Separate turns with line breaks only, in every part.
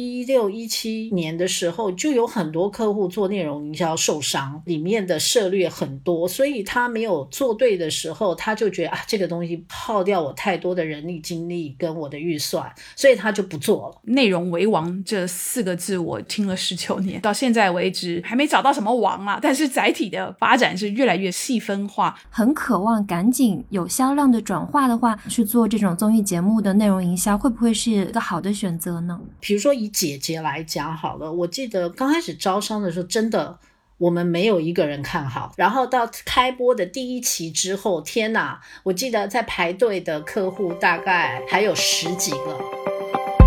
一六一七年的时候，就有很多客户做内容营销受伤，里面的涉略很多，所以他没有做对的时候，他就觉得啊，这个东西耗掉我太多的人力、精力跟我的预算，所以他就不做了。
内容为王这四个字，我听了十九年，到现在为止还没找到什么王啊。但是载体的发展是越来越细分化，
很渴望赶紧有销量的转化的话，去做这种综艺节目的内容营销，会不会是一个好的选择呢？
比如说以姐姐来讲好了，我记得刚开始招商的时候，真的我们没有一个人看好，然后到开播的第一期之后，天哪！我记得在排队的客户大概还有十几个。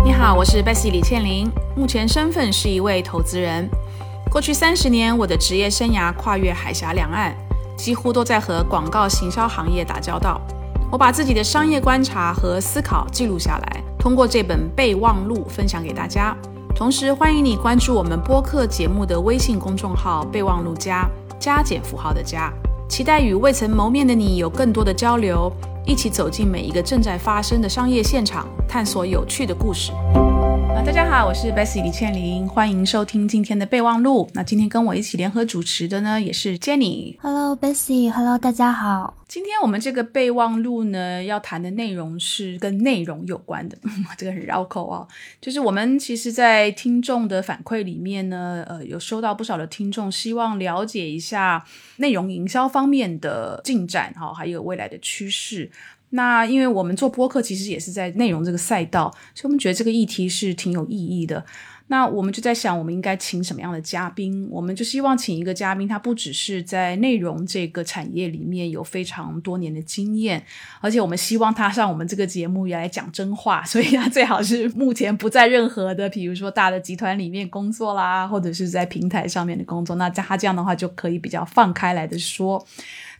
你好，我是 Bessy 李倩玲，目前身份是一位投资人。过去三十年，我的职业生涯跨越海峡两岸，几乎都在和广告行销行业打交道。我把自己的商业观察和思考记录下来，通过这本备忘录分享给大家。同时，欢迎你关注我们播客节目的微信公众号“备忘录加加减符号的加”，期待与未曾谋面的你有更多的交流，一起走进每一个正在发生的商业现场，探索有趣的故事。啊，大家好，我是 Bessy 李倩玲，欢迎收听今天的备忘录。那今天跟我一起联合主持的呢，也是 Jenny。
Hello，Bessy，Hello，大家好。
今天我们这个备忘录呢，要谈的内容是跟内容有关的，这个很绕口哦。就是我们其实，在听众的反馈里面呢，呃，有收到不少的听众希望了解一下内容营销方面的进展哈，还有未来的趋势。那因为我们做播客，其实也是在内容这个赛道，所以我们觉得这个议题是挺有意义的。那我们就在想，我们应该请什么样的嘉宾？我们就希望请一个嘉宾，他不只是在内容这个产业里面有非常多年的经验，而且我们希望他上我们这个节目也来讲真话。所以他最好是目前不在任何的，比如说大的集团里面工作啦，或者是在平台上面的工作。那他这样的话就可以比较放开来的说。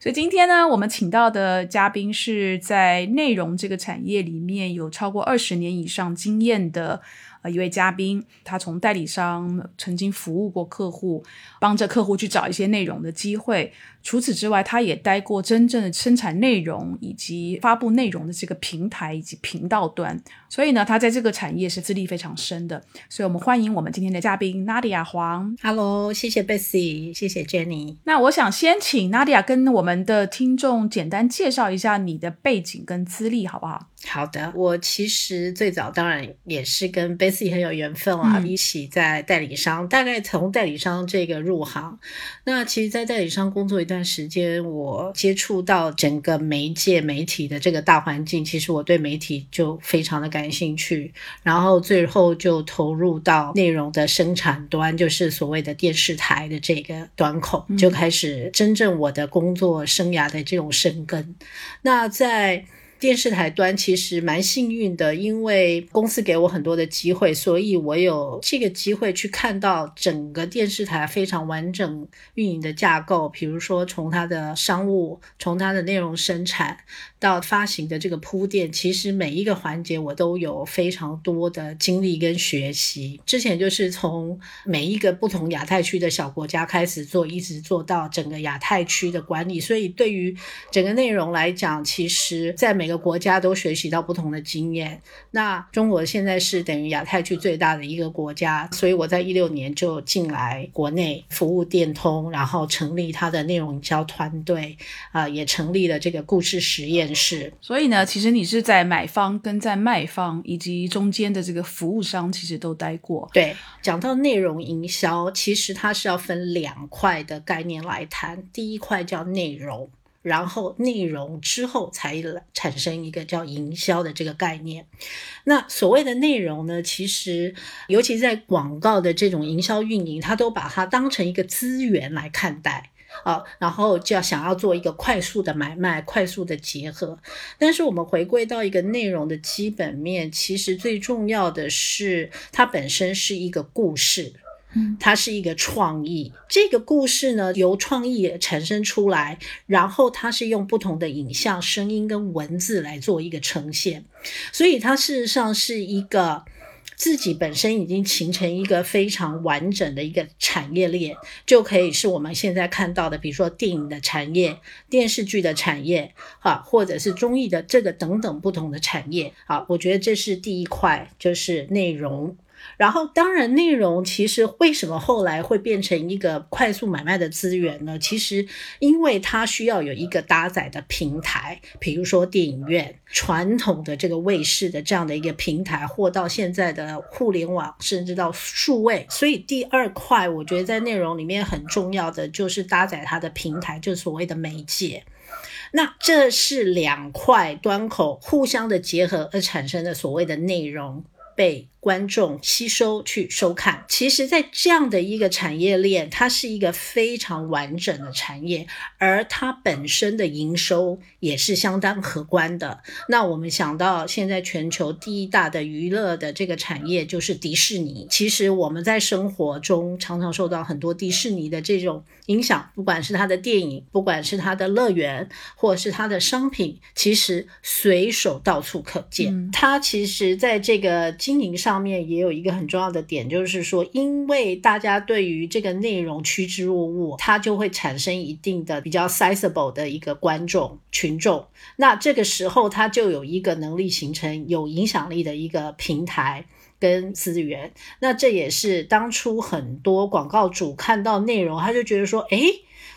所以今天呢，我们请到的嘉宾是在内容这个产业里面有超过二十年以上经验的呃一位嘉宾。他从代理商曾经服务过客户，帮着客户去找一些内容的机会。除此之外，他也待过真正的生产内容以及发布内容的这个平台以及频道端。所以呢，他在这个产业是资历非常深的。所以我们欢迎我们今天的嘉宾 Nadia 黄。
Hello，谢谢 Bessy，谢谢 Jenny。
那我想先请 Nadia 跟我们的听众简单介绍一下你的背景跟资历，好不好？
好的，我其实最早当然也是跟 Bessy 很有缘分啊，一起在代理商，大概从代理商这个入行。那其实，在代理商工作一段时间，我接触到整个媒介媒体的这个大环境，其实我对媒体就非常的感兴趣，然后最后就投入到内容的生产端，就是所谓的电视台的这个端口，就开始真正我的工作生涯的这种生根。那在电视台端其实蛮幸运的，因为公司给我很多的机会，所以我有这个机会去看到整个电视台非常完整运营的架构。比如说，从它的商务，从它的内容生产到发行的这个铺垫，其实每一个环节我都有非常多的经历跟学习。之前就是从每一个不同亚太区的小国家开始做，一直做到整个亚太区的管理，所以对于整个内容来讲，其实在每个。国家都学习到不同的经验。那中国现在是等于亚太区最大的一个国家，所以我在一六年就进来国内服务电通，然后成立它的内容营销团队，啊，也成立了这个故事实验室。
所以呢，其实你是在买方跟在卖方以及中间的这个服务商，其实都待过。
对，讲到内容营销，其实它是要分两块的概念来谈。第一块叫内容。然后内容之后才产生一个叫营销的这个概念。那所谓的内容呢，其实尤其在广告的这种营销运营，它都把它当成一个资源来看待啊，然后就要想要做一个快速的买卖、快速的结合。但是我们回归到一个内容的基本面，其实最重要的是它本身是一个故事。它是一个创意，这个故事呢由创意产生出来，然后它是用不同的影像、声音跟文字来做一个呈现，所以它事实上是一个自己本身已经形成一个非常完整的一个产业链，就可以是我们现在看到的，比如说电影的产业、电视剧的产业，啊，或者是综艺的这个等等不同的产业，好，我觉得这是第一块，就是内容。然后，当然，内容其实为什么后来会变成一个快速买卖的资源呢？其实，因为它需要有一个搭载的平台，比如说电影院、传统的这个卫视的这样的一个平台，或到现在的互联网，甚至到数位。所以，第二块，我觉得在内容里面很重要的就是搭载它的平台，就所谓的媒介。那这是两块端口互相的结合而产生的所谓的内容被。观众吸收去收看，其实，在这样的一个产业链，它是一个非常完整的产业，而它本身的营收也是相当可观的。那我们想到现在全球第一大的娱乐的这个产业就是迪士尼。其实我们在生活中常常受到很多迪士尼的这种影响，不管是它的电影，不管是它的乐园，或者是它的商品，其实随手到处可见。它其实在这个经营上。方面也有一个很重要的点，就是说，因为大家对于这个内容趋之若鹜，它就会产生一定的比较 sizable 的一个观众群众。那这个时候，它就有一个能力形成有影响力的一个平台跟资源。那这也是当初很多广告主看到内容，他就觉得说，哎。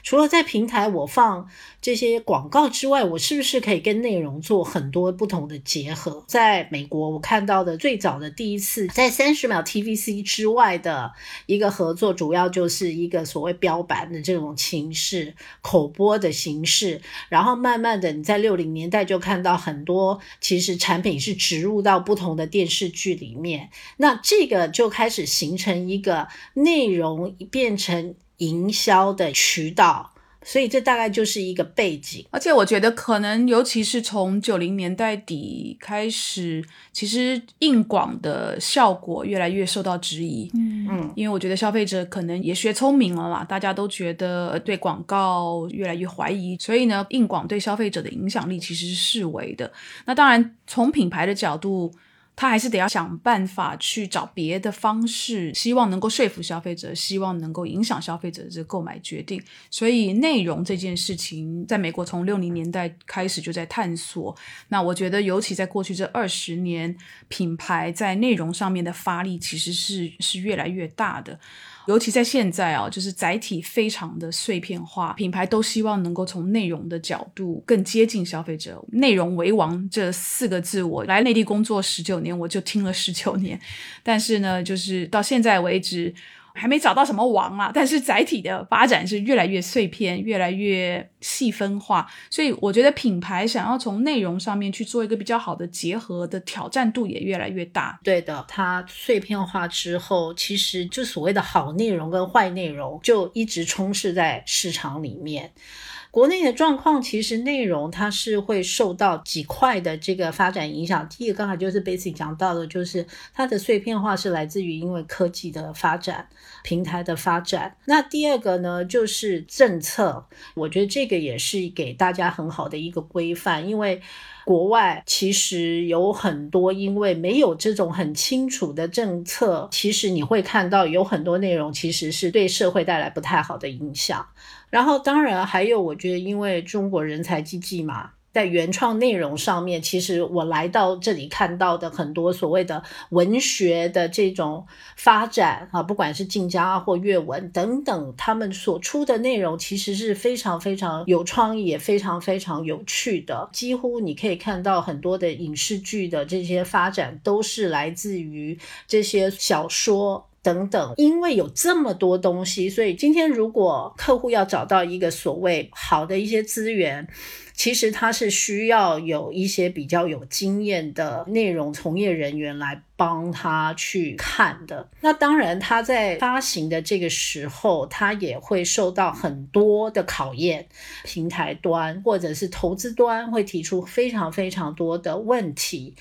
除了在平台我放这些广告之外，我是不是可以跟内容做很多不同的结合？在美国，我看到的最早的第一次在三十秒 TVC 之外的一个合作，主要就是一个所谓标版的这种形式口播的形式。然后慢慢的，你在六零年代就看到很多其实产品是植入到不同的电视剧里面，那这个就开始形成一个内容变成。营销的渠道，所以这大概就是一个背景。
而且我觉得，可能尤其是从九零年代底开始，其实硬广的效果越来越受到质疑。嗯嗯，因为我觉得消费者可能也学聪明了啦，大家都觉得对广告越来越怀疑，所以呢，硬广对消费者的影响力其实是视为的。那当然，从品牌的角度。他还是得要想办法去找别的方式，希望能够说服消费者，希望能够影响消费者的这购买决定。所以内容这件事情，在美国从六零年代开始就在探索。那我觉得，尤其在过去这二十年，品牌在内容上面的发力其实是是越来越大的。尤其在现在啊，就是载体非常的碎片化，品牌都希望能够从内容的角度更接近消费者。内容为王这四个字，我来内地工作十九年，我就听了十九年，但是呢，就是到现在为止。还没找到什么王啊，但是载体的发展是越来越碎片，越来越细分化，所以我觉得品牌想要从内容上面去做一个比较好的结合的挑战度也越来越大。
对的，它碎片化之后，其实就所谓的好内容跟坏内容就一直充斥在市场里面。国内的状况其实内容它是会受到几块的这个发展影响。第一个刚才就是 Basic 讲到的，就是它的碎片化是来自于因为科技的发展、平台的发展。那第二个呢，就是政策，我觉得这个也是给大家很好的一个规范，因为。国外其实有很多，因为没有这种很清楚的政策，其实你会看到有很多内容其实是对社会带来不太好的影响。然后，当然还有，我觉得因为中国人才济济嘛。在原创内容上面，其实我来到这里看到的很多所谓的文学的这种发展啊，不管是晋江啊或阅文等等，他们所出的内容其实是非常非常有创意，也非常非常有趣的。几乎你可以看到很多的影视剧的这些发展，都是来自于这些小说等等。因为有这么多东西，所以今天如果客户要找到一个所谓好的一些资源。其实他是需要有一些比较有经验的内容从业人员来帮他去看的。那当然，他在发行的这个时候，他也会受到很多的考验，平台端或者是投资端会提出非常非常多的问题。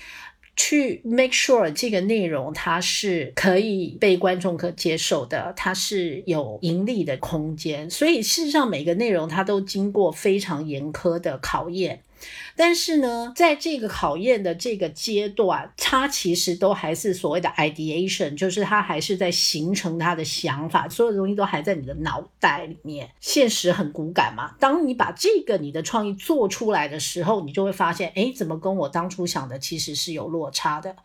去 make sure 这个内容它是可以被观众可接受的，它是有盈利的空间。所以事实上每个内容它都经过非常严苛的考验。但是呢，在这个考验的这个阶段，他其实都还是所谓的 ideation，就是他还是在形成他的想法，所有东西都还在你的脑袋里面。现实很骨感嘛，当你把这个你的创意做出来的时候，你就会发现，哎，怎么跟我当初想的其实是有落差的。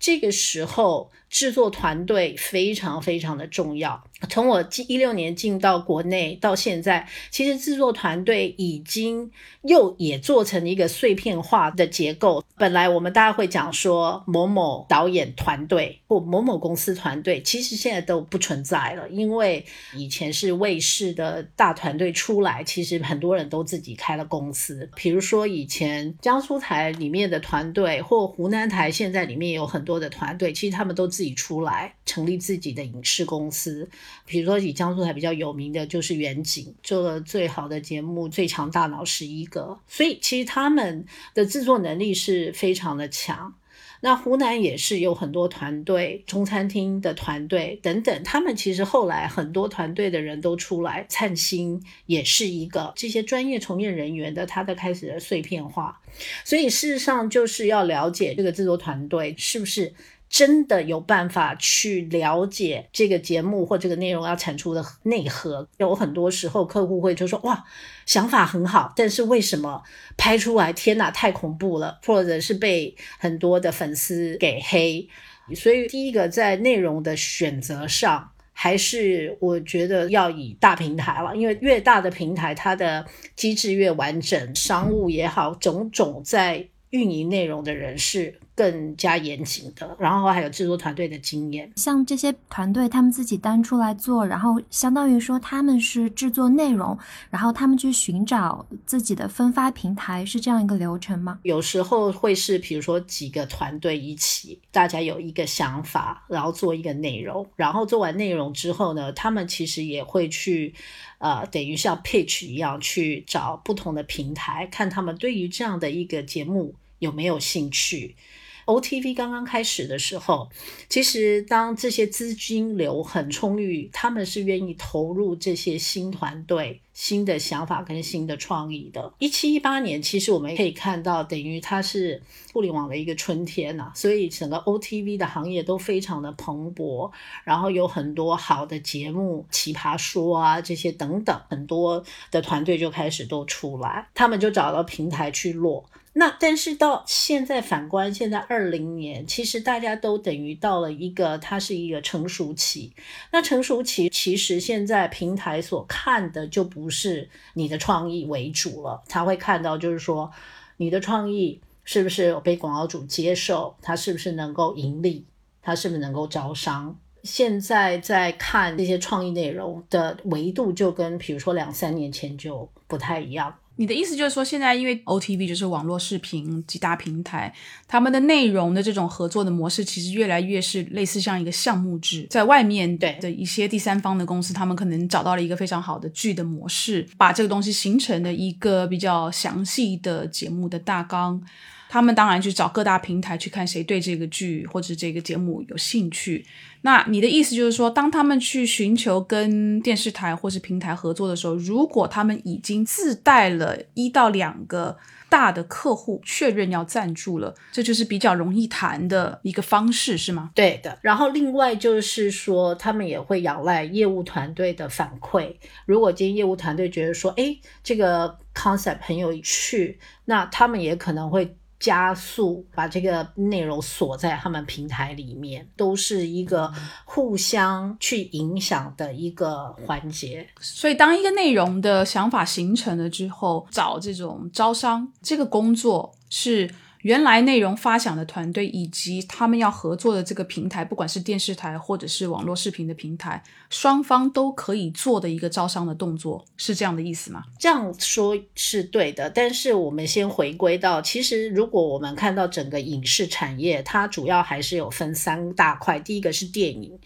这个时候。制作团队非常非常的重要。从我一六年进到国内到现在，其实制作团队已经又也做成一个碎片化的结构。本来我们大家会讲说某某导演团队或某某公司团队，其实现在都不存在了，因为以前是卫视的大团队出来，其实很多人都自己开了公司。比如说以前江苏台里面的团队，或湖南台现在里面有很多的团队，其实他们都自己出来成立自己的影视公司。比如说，以江苏台比较有名的就是远景，做了最好的节目《最强大脑》十一个，所以其实他们的制作能力是非常的强。那湖南也是有很多团队，中餐厅的团队等等，他们其实后来很多团队的人都出来，灿星也是一个这些专业从业人员的，他的开始的碎片化。所以事实上就是要了解这个制作团队是不是。真的有办法去了解这个节目或这个内容要产出的内核。有很多时候客户会就说：“哇，想法很好，但是为什么拍出来？天哪，太恐怖了！”或者是被很多的粉丝给黑。所以第一个在内容的选择上，还是我觉得要以大平台了，因为越大的平台，它的机制越完整，商务也好，种种在运营内容的人士。更加严谨的，然后还有制作团队的经验。
像这些团队，他们自己单出来做，然后相当于说他们是制作内容，然后他们去寻找自己的分发平台，是这样一个流程吗？
有时候会是，比如说几个团队一起，大家有一个想法，然后做一个内容，然后做完内容之后呢，他们其实也会去，呃，等于像 pitch 一样去找不同的平台，看他们对于这样的一个节目有没有兴趣。OTV 刚刚开始的时候，其实当这些资金流很充裕，他们是愿意投入这些新团队、新的想法跟新的创意的。一七一八年，其实我们可以看到，等于它是互联网的一个春天呐，所以整个 OTV 的行业都非常的蓬勃，然后有很多好的节目，奇葩说啊这些等等，很多的团队就开始都出来，他们就找到平台去落。那但是到现在反观现在二零年，其实大家都等于到了一个它是一个成熟期。那成熟期其实现在平台所看的就不是你的创意为主了，他会看到就是说你的创意是不是被广告主接受，它是不是能够盈利，它是不是能够招商。现在在看这些创意内容的维度，就跟比如说两三年前就不太一样。
你的意思就是说，现在因为 OTV 就是网络视频几大平台，他们的内容的这种合作的模式，其实越来越是类似像一个项目制，在外面对的一些第三方的公司，他们可能找到了一个非常好的剧的模式，把这个东西形成了一个比较详细的节目的大纲。他们当然去找各大平台去看谁对这个剧或者这个节目有兴趣。那你的意思就是说，当他们去寻求跟电视台或是平台合作的时候，如果他们已经自带了一到两个大的客户确认要赞助了，这就是比较容易谈的一个方式，是吗？
对的。然后另外就是说，他们也会仰赖业务团队的反馈。如果今天业务团队觉得说，哎，这个 concept 很有趣，那他们也可能会。加速把这个内容锁在他们平台里面，都是一个互相去影响的一个环节。
所以，当一个内容的想法形成了之后，找这种招商这个工作是。原来内容发想的团队以及他们要合作的这个平台，不管是电视台或者是网络视频的平台，双方都可以做的一个招商的动作，是这样的意思吗？
这样说是对的，但是我们先回归到，其实如果我们看到整个影视产业，它主要还是有分三大块，第一个是电影。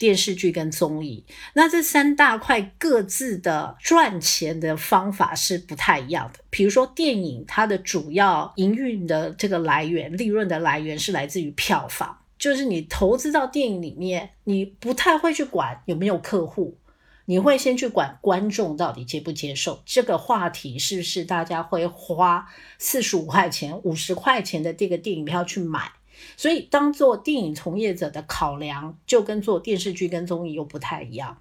电视剧跟综艺，那这三大块各自的赚钱的方法是不太一样的。比如说电影，它的主要营运的这个来源、利润的来源是来自于票房，就是你投资到电影里面，你不太会去管有没有客户。你会先去管观众到底接不接受这个话题，是不是大家会花四十五块钱、五十块钱的这个电影票去买？所以，当做电影从业者的考量，就跟做电视剧跟综艺又不太一样。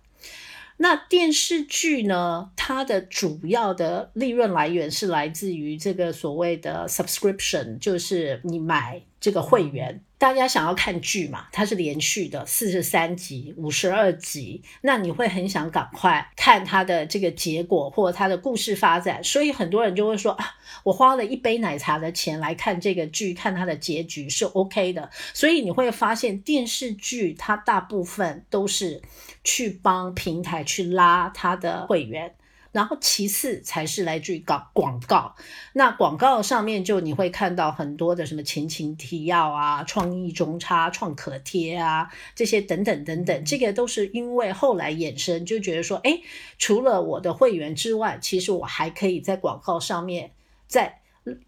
那电视剧呢？它的主要的利润来源是来自于这个所谓的 subscription，就是你买这个会员。大家想要看剧嘛？它是连续的，四十三集、五十二集，那你会很想赶快看它的这个结果或它的故事发展，所以很多人就会说啊，我花了一杯奶茶的钱来看这个剧，看它的结局是 OK 的。所以你会发现电视剧它大部分都是去帮平台去拉它的会员。然后其次才是来自于广广告，那广告上面就你会看到很多的什么前情提要啊、创意中插、创可贴啊这些等等等等，这个都是因为后来衍生就觉得说，哎，除了我的会员之外，其实我还可以在广告上面在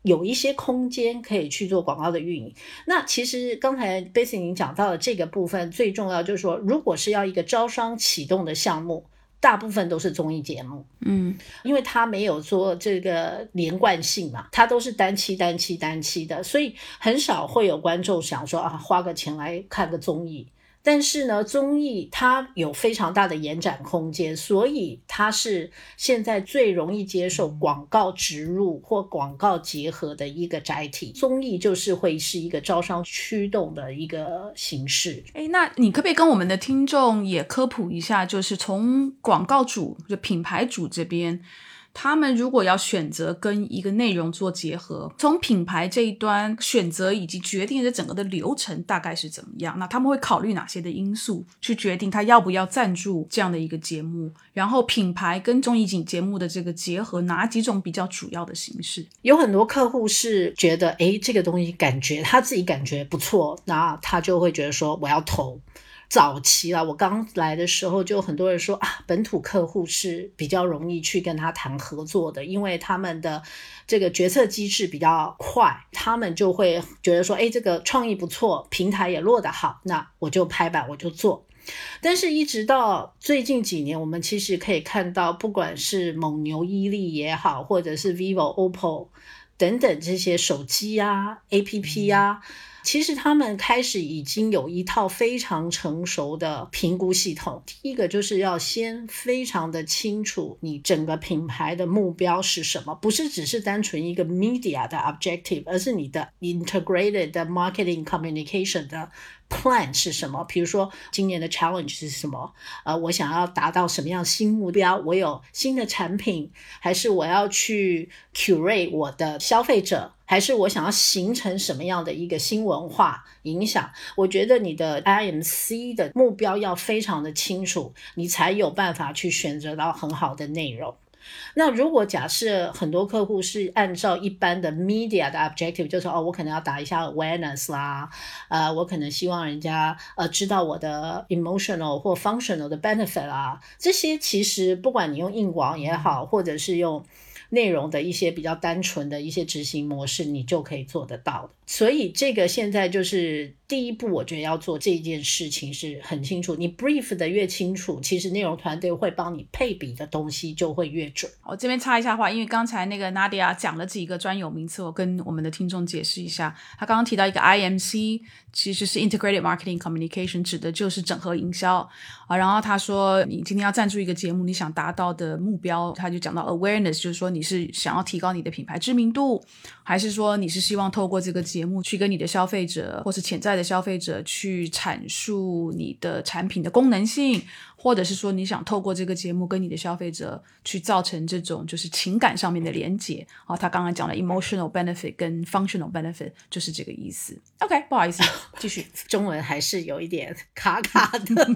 有一些空间可以去做广告的运营。那其实刚才 i c 您讲到的这个部分最重要就是说，如果是要一个招商启动的项目。大部分都是综艺节目，
嗯，
因为它没有做这个连贯性嘛，它都是单期、单期、单期的，所以很少会有观众想说啊，花个钱来看个综艺。但是呢，综艺它有非常大的延展空间，所以它是现在最容易接受广告植入或广告结合的一个载体。综艺就是会是一个招商驱动的一个形式。
哎，那你可不可以跟我们的听众也科普一下，就是从广告主就品牌主这边？他们如果要选择跟一个内容做结合，从品牌这一端选择以及决定的整个的流程大概是怎么样？那他们会考虑哪些的因素去决定他要不要赞助这样的一个节目？然后品牌跟综艺节目的这个结合，哪几种比较主要的形式？
有很多客户是觉得，哎，这个东西感觉他自己感觉不错，那他就会觉得说我要投。早期啊，我刚来的时候就很多人说啊，本土客户是比较容易去跟他谈合作的，因为他们的这个决策机制比较快，他们就会觉得说，哎，这个创意不错，平台也落得好，那我就拍板我就做。但是，一直到最近几年，我们其实可以看到，不管是蒙牛、伊利也好，或者是 vivo、OPPO 等等这些手机啊、APP 啊。其实他们开始已经有一套非常成熟的评估系统。第一个就是要先非常的清楚你整个品牌的目标是什么，不是只是单纯一个 media 的 objective，而是你的 integrated marketing communication 的。Plan 是什么？比如说今年的 challenge 是什么？呃，我想要达到什么样新目标？我有新的产品，还是我要去 curate 我的消费者？还是我想要形成什么样的一个新文化影响？我觉得你的 IMC 的目标要非常的清楚，你才有办法去选择到很好的内容。那如果假设很多客户是按照一般的 media 的 objective，就是哦，我可能要打一下 awareness 啦，呃，我可能希望人家呃知道我的 emotional 或 functional 的 benefit 啦，这些其实不管你用硬广也好，或者是用。内容的一些比较单纯的一些执行模式，你就可以做得到的。所以这个现在就是第一步，我觉得要做这件事情是很清楚。你 brief 的越清楚，其实内容团队会帮你配比的东西就会越准。
我这边插一下话，因为刚才那个 Nadia 讲了几个专有名词，我跟我们的听众解释一下。他刚刚提到一个 IMC，其实是 Integrated Marketing Communication，指的就是整合营销啊。然后他说，你今天要赞助一个节目，你想达到的目标，他就讲到 awareness，就是说你。是想要提高你的品牌知名度，还是说你是希望透过这个节目去跟你的消费者或是潜在的消费者去阐述你的产品的功能性？或者是说你想透过这个节目跟你的消费者去造成这种就是情感上面的连接啊？他刚刚讲了 emotional benefit 跟 functional benefit 就是这个意思。OK，不好意思，继续，
中文还是有一点卡卡的，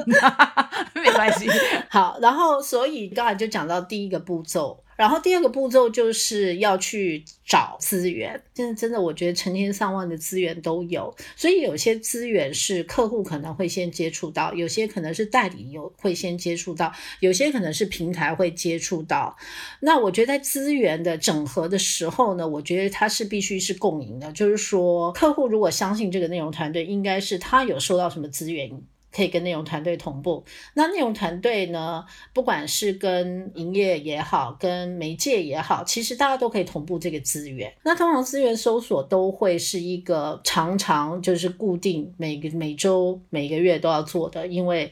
没关系。
好，然后所以刚才就讲到第一个步骤。然后第二个步骤就是要去找资源，现在真的我觉得成千上万的资源都有，所以有些资源是客户可能会先接触到，有些可能是代理有会先接触到，有些可能是平台会接触到。那我觉得在资源的整合的时候呢，我觉得它是必须是共赢的，就是说客户如果相信这个内容团队，应该是他有收到什么资源。可以跟内容团队同步。那内容团队呢，不管是跟营业也好，跟媒介也好，其实大家都可以同步这个资源。那通常资源搜索都会是一个常常就是固定每个每周每个月都要做的，因为。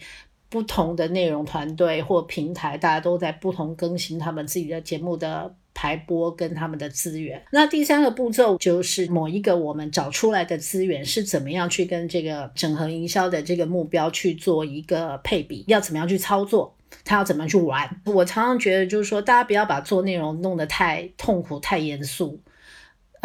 不同的内容团队或平台，大家都在不同更新他们自己的节目的排播跟他们的资源。那第三个步骤就是某一个我们找出来的资源是怎么样去跟这个整合营销的这个目标去做一个配比，要怎么样去操作，他要怎么样去玩。我常常觉得就是说，大家不要把做内容弄得太痛苦、太严肃。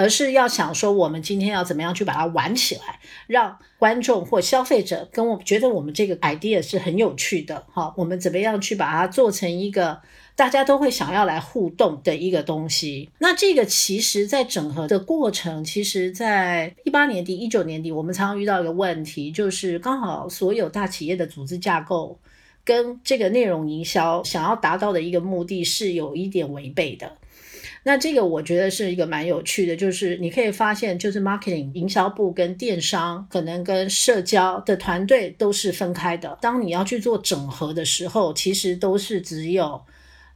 而是要想说，我们今天要怎么样去把它玩起来，让观众或消费者跟我觉得我们这个 idea 是很有趣的，哈，我们怎么样去把它做成一个大家都会想要来互动的一个东西？那这个其实，在整合的过程，其实在一八年底、一九年底，我们常常遇到一个问题，就是刚好所有大企业的组织架构跟这个内容营销想要达到的一个目的是有一点违背的。那这个我觉得是一个蛮有趣的，就是你可以发现，就是 marketing 营销部跟电商可能跟社交的团队都是分开的。当你要去做整合的时候，其实都是只有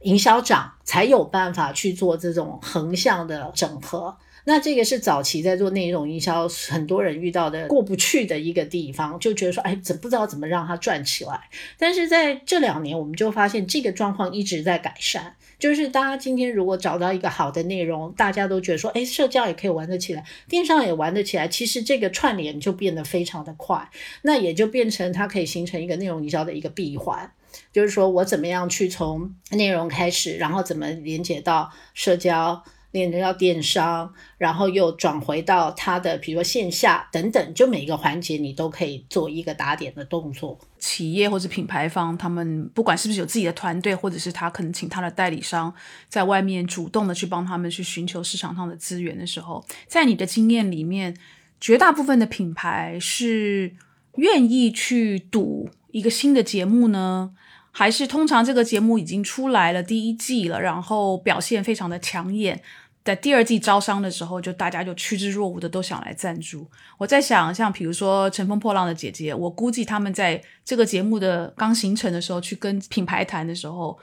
营销长才有办法去做这种横向的整合。那这个是早期在做内容营销，很多人遇到的过不去的一个地方，就觉得说，哎，怎不知道怎么让它转起来。但是在这两年，我们就发现这个状况一直在改善。就是大家今天如果找到一个好的内容，大家都觉得说，哎，社交也可以玩得起来，电商也玩得起来，其实这个串联就变得非常的快，那也就变成它可以形成一个内容营销的一个闭环。就是说我怎么样去从内容开始，然后怎么连接到社交。连接到电商，然后又转回到它的，比如说线下等等，就每一个环节你都可以做一个打点的动作。
企业或者品牌方，他们不管是不是有自己的团队，或者是他可能请他的代理商在外面主动的去帮他们去寻求市场上的资源的时候，在你的经验里面，绝大部分的品牌是愿意去赌一个新的节目呢？还是通常这个节目已经出来了第一季了，然后表现非常的抢眼？在第二季招商的时候，就大家就趋之若鹜的都想来赞助。我在想，像比如说《乘风破浪的姐姐》，我估计他们在这个节目的刚形成的时候，去跟品牌谈的时候，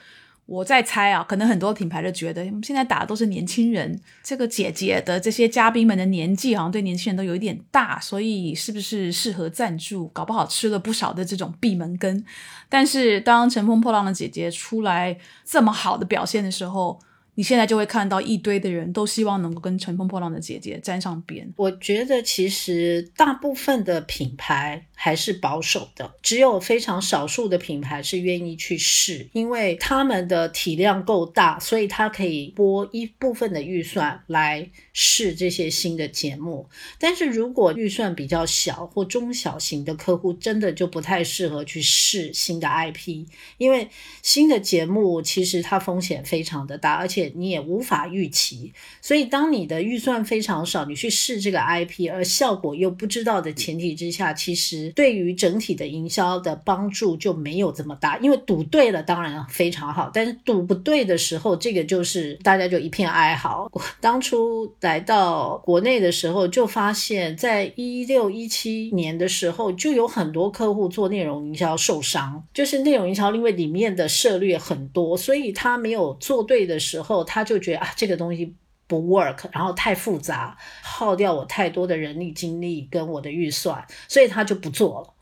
我在猜啊，可能很多品牌都觉得现在打的都是年轻人，这个姐姐的这些嘉宾们的年纪好像对年轻人都有一点大，所以是不是适合赞助？搞不好吃了不少的这种闭门羹。但是当《乘风破浪的姐姐》出来这么好的表现的时候，你现在就会看到一堆的人都希望能够跟乘风破浪的姐姐沾上边。
我觉得其实大部分的品牌还是保守的，只有非常少数的品牌是愿意去试，因为他们的体量够大，所以他可以拨一部分的预算来试这些新的节目。但是如果预算比较小或中小型的客户，真的就不太适合去试新的 IP，因为新的节目其实它风险非常的大，而且。你也无法预期，所以当你的预算非常少，你去试这个 IP，而效果又不知道的前提之下，其实对于整体的营销的帮助就没有这么大。因为赌对了当然非常好，但是赌不对的时候，这个就是大家就一片哀嚎。我当初来到国内的时候，就发现，在一六一七年的时候，就有很多客户做内容营销受伤，就是内容营销因为里面的策略很多，所以他没有做对的时候。他就觉得啊，这个东西不 work，然后太复杂，耗掉我太多的人力精力跟我的预算，所以他就不做了。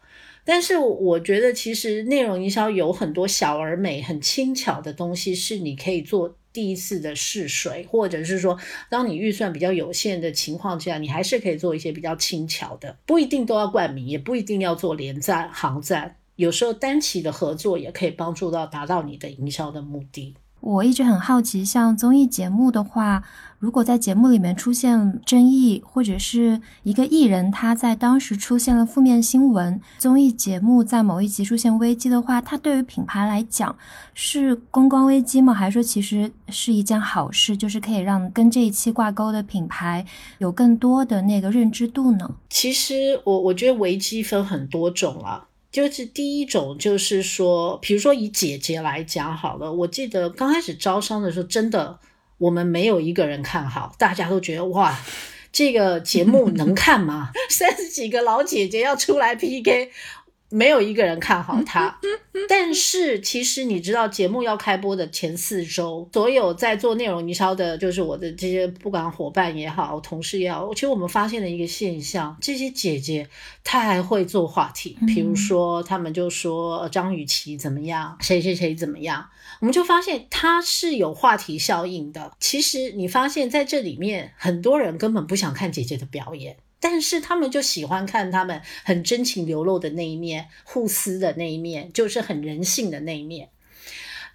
但是我觉得，其实内容营销有很多小而美、很轻巧的东西，是你可以做第一次的试水，或者是说，当你预算比较有限的情况下，你还是可以做一些比较轻巧的，不一定都要冠名，也不一定要做连赞、行赞，有时候单期的合作也可以帮助到达到你的营销的目的。
我一直很好奇，像综艺节目的话，如果在节目里面出现争议，或者是一个艺人他在当时出现了负面新闻，综艺节目在某一集出现危机的话，它对于品牌来讲是公关危机吗？还是说其实是一件好事，就是可以让跟这一期挂钩的品牌有更多的那个认知度呢？
其实我我觉得危机分很多种啊。就是第一种，就是说，比如说以姐姐来讲好了，我记得刚开始招商的时候，真的我们没有一个人看好，大家都觉得哇，这个节目能看吗？三十几个老姐姐要出来 PK，没有一个人看好他。但是其实你知道，节目要开播的前四周，所有在做内容营销的，就是我的这些不管伙伴也好，同事也好，其实我们发现了一个现象：这些姐姐她还会做话题。比如说，他们就说张雨绮怎么样，谁谁谁怎么样，我们就发现她是有话题效应的。其实你发现在这里面，很多人根本不想看姐姐的表演。但是他们就喜欢看他们很真情流露的那一面，互撕的那一面，就是很人性的那一面。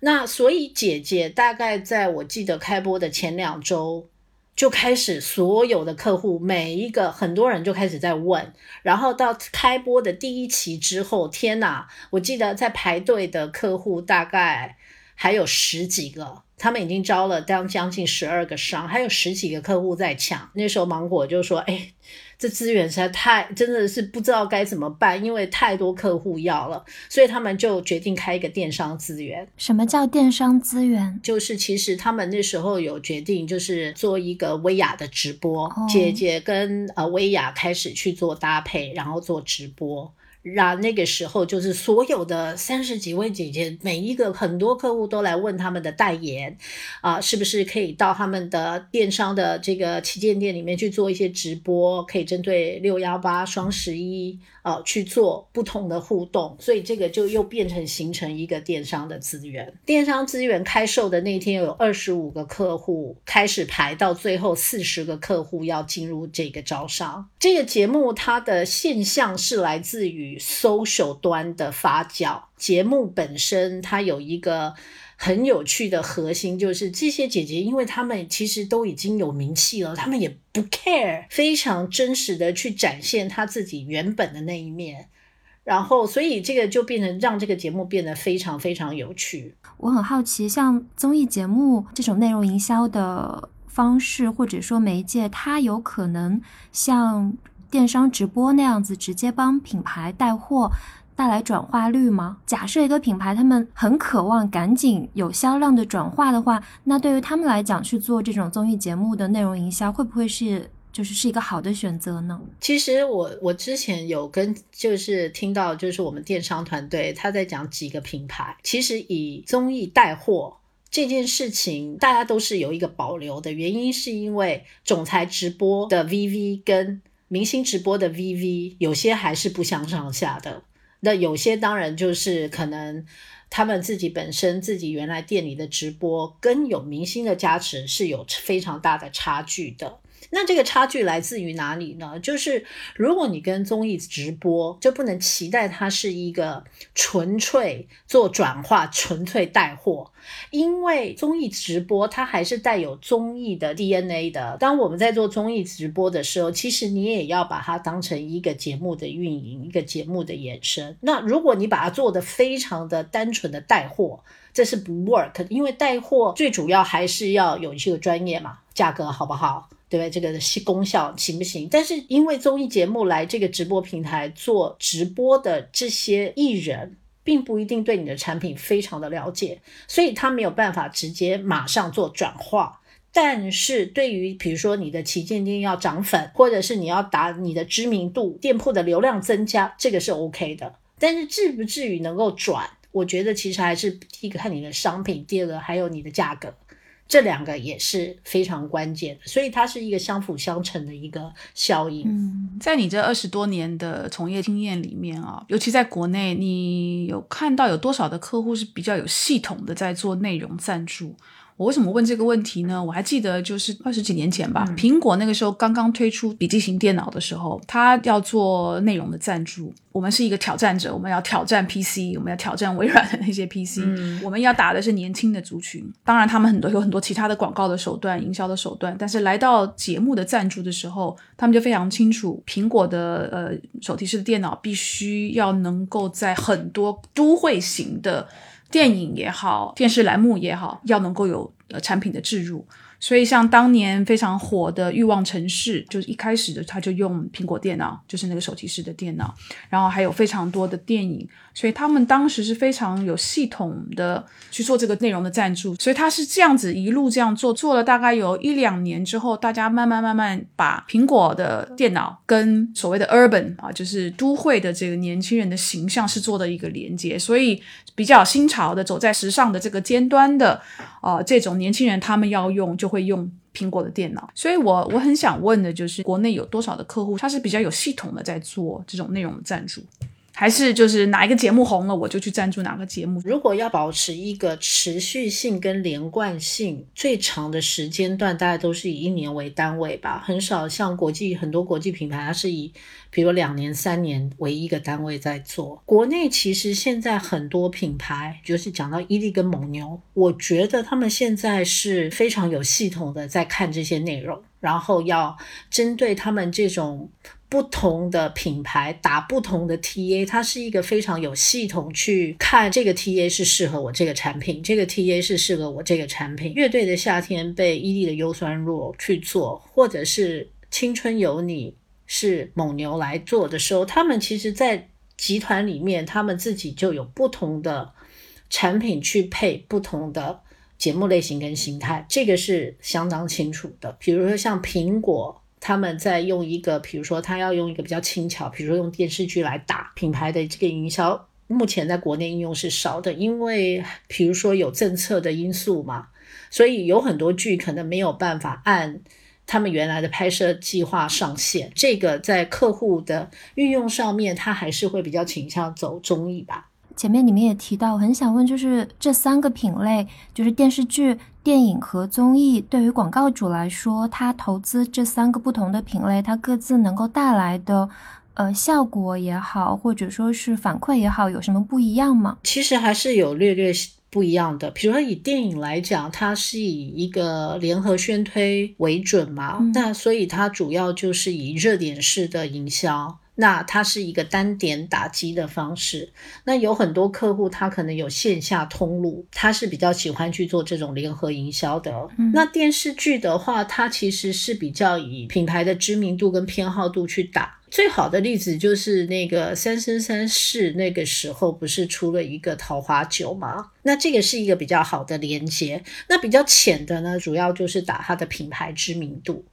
那所以姐姐大概在我记得开播的前两周就开始，所有的客户每一个很多人就开始在问，然后到开播的第一期之后，天哪！我记得在排队的客户大概还有十几个。他们已经招了将将近十二个商，还有十几个客户在抢。那时候芒果就说：“哎，这资源实在太真的是不知道该怎么办，因为太多客户要了，所以他们就决定开一个电商资源。
什么叫电商资源？
就是其实他们那时候有决定，就是做一个薇娅的直播，姐姐跟呃薇娅开始去做搭配，然后做直播。”然那个时候，就是所有的三十几位姐姐，每一个很多客户都来问他们的代言，啊，是不是可以到他们的电商的这个旗舰店里面去做一些直播，可以针对六幺八、双十一。啊，去做不同的互动，所以这个就又变成形成一个电商的资源。电商资源开售的那天，有二十五个客户开始排，到最后四十个客户要进入这个招商。这个节目它的现象是来自于于 social 端的发酵，节目本身它有一个。很有趣的核心就是这些姐姐，因为她们其实都已经有名气了，她们也不 care，非常真实的去展现她自己原本的那一面，然后所以这个就变成让这个节目变得非常非常有趣。
我很好奇，像综艺节目这种内容营销的方式或者说媒介，它有可能像电商直播那样子，直接帮品牌带货。带来转化率吗？假设一个品牌他们很渴望赶紧有销量的转化的话，那对于他们来讲去做这种综艺节目的内容营销，会不会是就是是一个好的选择呢？
其实我我之前有跟就是听到就是我们电商团队他在讲几个品牌，其实以综艺带货这件事情，大家都是有一个保留的原因，是因为总裁直播的 VV 跟明星直播的 VV 有些还是不相上下的。那有些当然就是可能他们自己本身自己原来店里的直播跟有明星的加持是有非常大的差距的。那这个差距来自于哪里呢？就是如果你跟综艺直播，就不能期待它是一个纯粹做转化、纯粹带货，因为综艺直播它还是带有综艺的 DNA 的。当我们在做综艺直播的时候，其实你也要把它当成一个节目的运营，一个节目的延伸。那如果你把它做的非常的单纯的带货，这是不 work，因为带货最主要还是要有这个专业嘛，价格好不好？对？这个功效行不行？但是因为综艺节目来这个直播平台做直播的这些艺人，并不一定对你的产品非常的了解，所以他没有办法直接马上做转化。但是对于比如说你的旗舰店要涨粉，或者是你要打你的知名度、店铺的流量增加，这个是 OK 的。但是至不至于能够转，我觉得其实还是第一个看你的商品，第二个还有你的价格。这两个也是非常关键的，所以它是一个相辅相成的一个效应。
嗯，在你这二十多年的从业经验里面啊，尤其在国内，你有看到有多少的客户是比较有系统的在做内容赞助？我为什么问这个问题呢？我还记得，就是二十几年前吧，苹果那个时候刚刚推出笔记型电脑的时候，它要做内容的赞助。我们是一个挑战者，我们要挑战 PC，我们要挑战微软的那些 PC。我们要打的是年轻的族群。当然，他们很多有很多其他的广告的手段、营销的手段。但是来到节目的赞助的时候，他们就非常清楚，苹果的呃手提式的电脑必须要能够在很多都会型的。电影也好，电视栏目也好，要能够有呃产品的置入，所以像当年非常火的《欲望城市》，就是一开始的他就用苹果电脑，就是那个手提式的电脑，然后还有非常多的电影，所以他们当时是非常有系统的去做这个内容的赞助。所以他是这样子一路这样做，做了大概有一两年之后，大家慢慢慢慢把苹果的电脑跟所谓的 urban 啊，就是都会的这个年轻人的形象是做的一个连接，所以比较新潮的走在时尚的这个尖端的。啊，这种年轻人他们要用就会用苹果的电脑，所以我我很想问的就是，国内有多少的客户他是比较有系统的在做这种内容的赞助？还是就是哪一个节目红了，我就去赞助哪个节目。
如果要保持一个持续性跟连贯性，最长的时间段大概都是以一年为单位吧。很少像国际很多国际品牌，它是以比如两年、三年为一个单位在做。国内其实现在很多品牌，就是讲到伊利跟蒙牛，我觉得他们现在是非常有系统的在看这些内容，然后要针对他们这种。不同的品牌打不同的 TA，它是一个非常有系统去看这个 TA 是适合我这个产品，这个 TA 是适合我这个产品。乐队的夏天被伊利的优酸弱去做，或者是青春有你是蒙牛来做的时候，他们其实在集团里面，他们自己就有不同的产品去配不同的节目类型跟形态，这个是相当清楚的。比如说像苹果。他们在用一个，比如说他要用一个比较轻巧，比如说用电视剧来打品牌的这个营销，目前在国内应用是少的，因为比如说有政策的因素嘛，所以有很多剧可能没有办法按他们原来的拍摄计划上线。这个在客户的运用上面，他还是会比较倾向走综艺吧。
前面你们也提到，我很想问，就是这三个品类，就是电视剧、电影和综艺，对于广告主来说，它投资这三个不同的品类，它各自能够带来的，呃，效果也好，或者说是反馈也好，有什么不一样吗？
其实还是有略略不一样的。比如说以电影来讲，它是以一个联合宣推为准嘛，那所以它主要就是以热点式的营销。那它是一个单点打击的方式。那有很多客户，他可能有线下通路，他是比较喜欢去做这种联合营销的。那电视剧的话，它其实是比较以品牌的知名度跟偏好度去打。最好的例子就是那个《三生三世》，那个时候不是出了一个桃花酒吗？那这个是一个比较好的连接。那比较浅的呢，主要就是打它的品牌知名度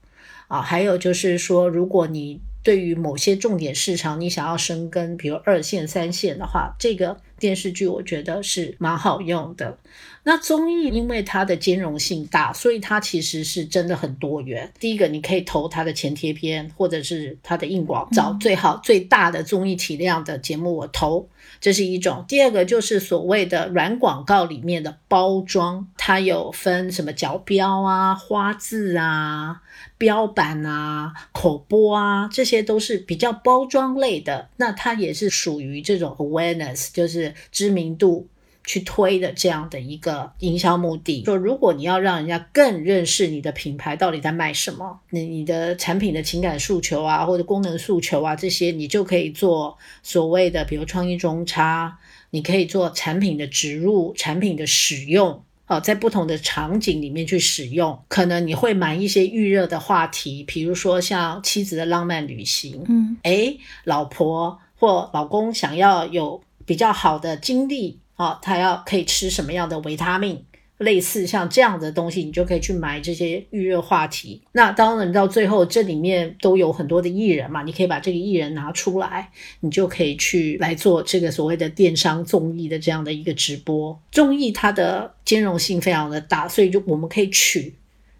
啊，还有就是说，如果你对于某些重点市场，你想要深耕，比如二线、三线的话，这个电视剧我觉得是蛮好用的。那综艺因为它的兼容性大，所以它其实是真的很多元。第一个，你可以投它的前贴片，或者是它的硬广，找最好最大的综艺体量的节目我投，这是一种。第二个就是所谓的软广告里面的包装，它有分什么角标啊、花字啊。标版啊、口播啊，这些都是比较包装类的，那它也是属于这种 awareness，就是知名度去推的这样的一个营销目的。说如果你要让人家更认识你的品牌到底在卖什么，你你的产品的情感诉求啊，或者功能诉求啊，这些你就可以做所谓的，比如创意中差，你可以做产品的植入、产品的使用。哦，在不同的场景里面去使用，可能你会买一些预热的话题，比如说像妻子的浪漫旅行，嗯，诶，老婆或老公想要有比较好的精力，哦，他要可以吃什么样的维他命？类似像这样的东西，你就可以去买这些预热话题。那当然到最后，这里面都有很多的艺人嘛，你可以把这个艺人拿出来，你就可以去来做这个所谓的电商综艺的这样的一个直播。综艺它的兼容性非常的大，所以就我们可以取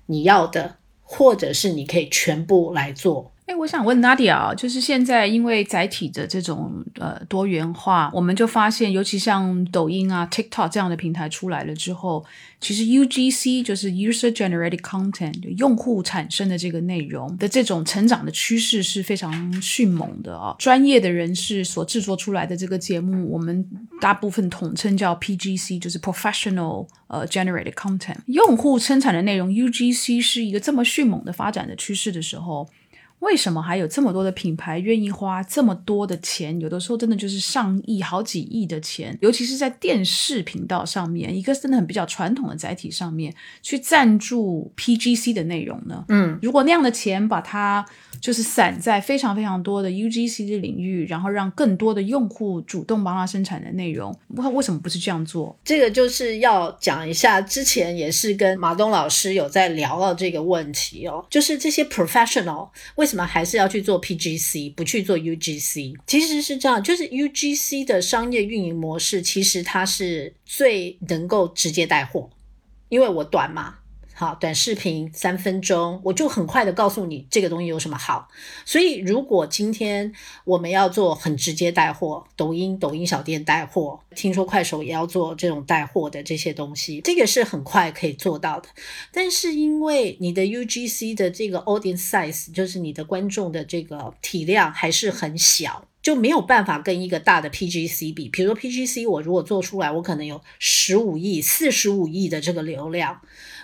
你要的，或者是你可以全部来做。
哎，我想问 Nadia 就是现在因为载体的这种呃多元化，我们就发现，尤其像抖音啊、TikTok 这样的平台出来了之后，其实 UGC 就是 User Generated Content 用户产生的这个内容的这种成长的趋势是非常迅猛的啊。专业的人士所制作出来的这个节目，我们大部分统称叫 PGC，就是 Professional 呃 Generated Content。用户生产的内容 UGC 是一个这么迅猛的发展的趋势的时候。为什么还有这么多的品牌愿意花这么多的钱？有的时候真的就是上亿、好几亿的钱，尤其是在电视频道上面，一个真的很比较传统的载体上面去赞助 PGC 的内容呢？
嗯，
如果那样的钱把它就是散在非常非常多的 UGC 的领域，然后让更多的用户主动帮他生产的内容，为为什么不是这样做？
这个就是要讲一下，之前也是跟马东老师有在聊到这个问题哦，就是这些 professional 为什么还是要去做 PGC，不去做 UGC？其实是这样，就是 UGC 的商业运营模式，其实它是最能够直接带货，因为我短嘛。好，短视频三分钟，我就很快的告诉你这个东西有什么好。所以，如果今天我们要做很直接带货，抖音、抖音小店带货，听说快手也要做这种带货的这些东西，这个是很快可以做到的。但是，因为你的 UGC 的这个 audience size，就是你的观众的这个体量还是很小。就没有办法跟一个大的 PGC 比，比如说 PGC，我如果做出来，我可能有十五亿、四十五亿的这个流量，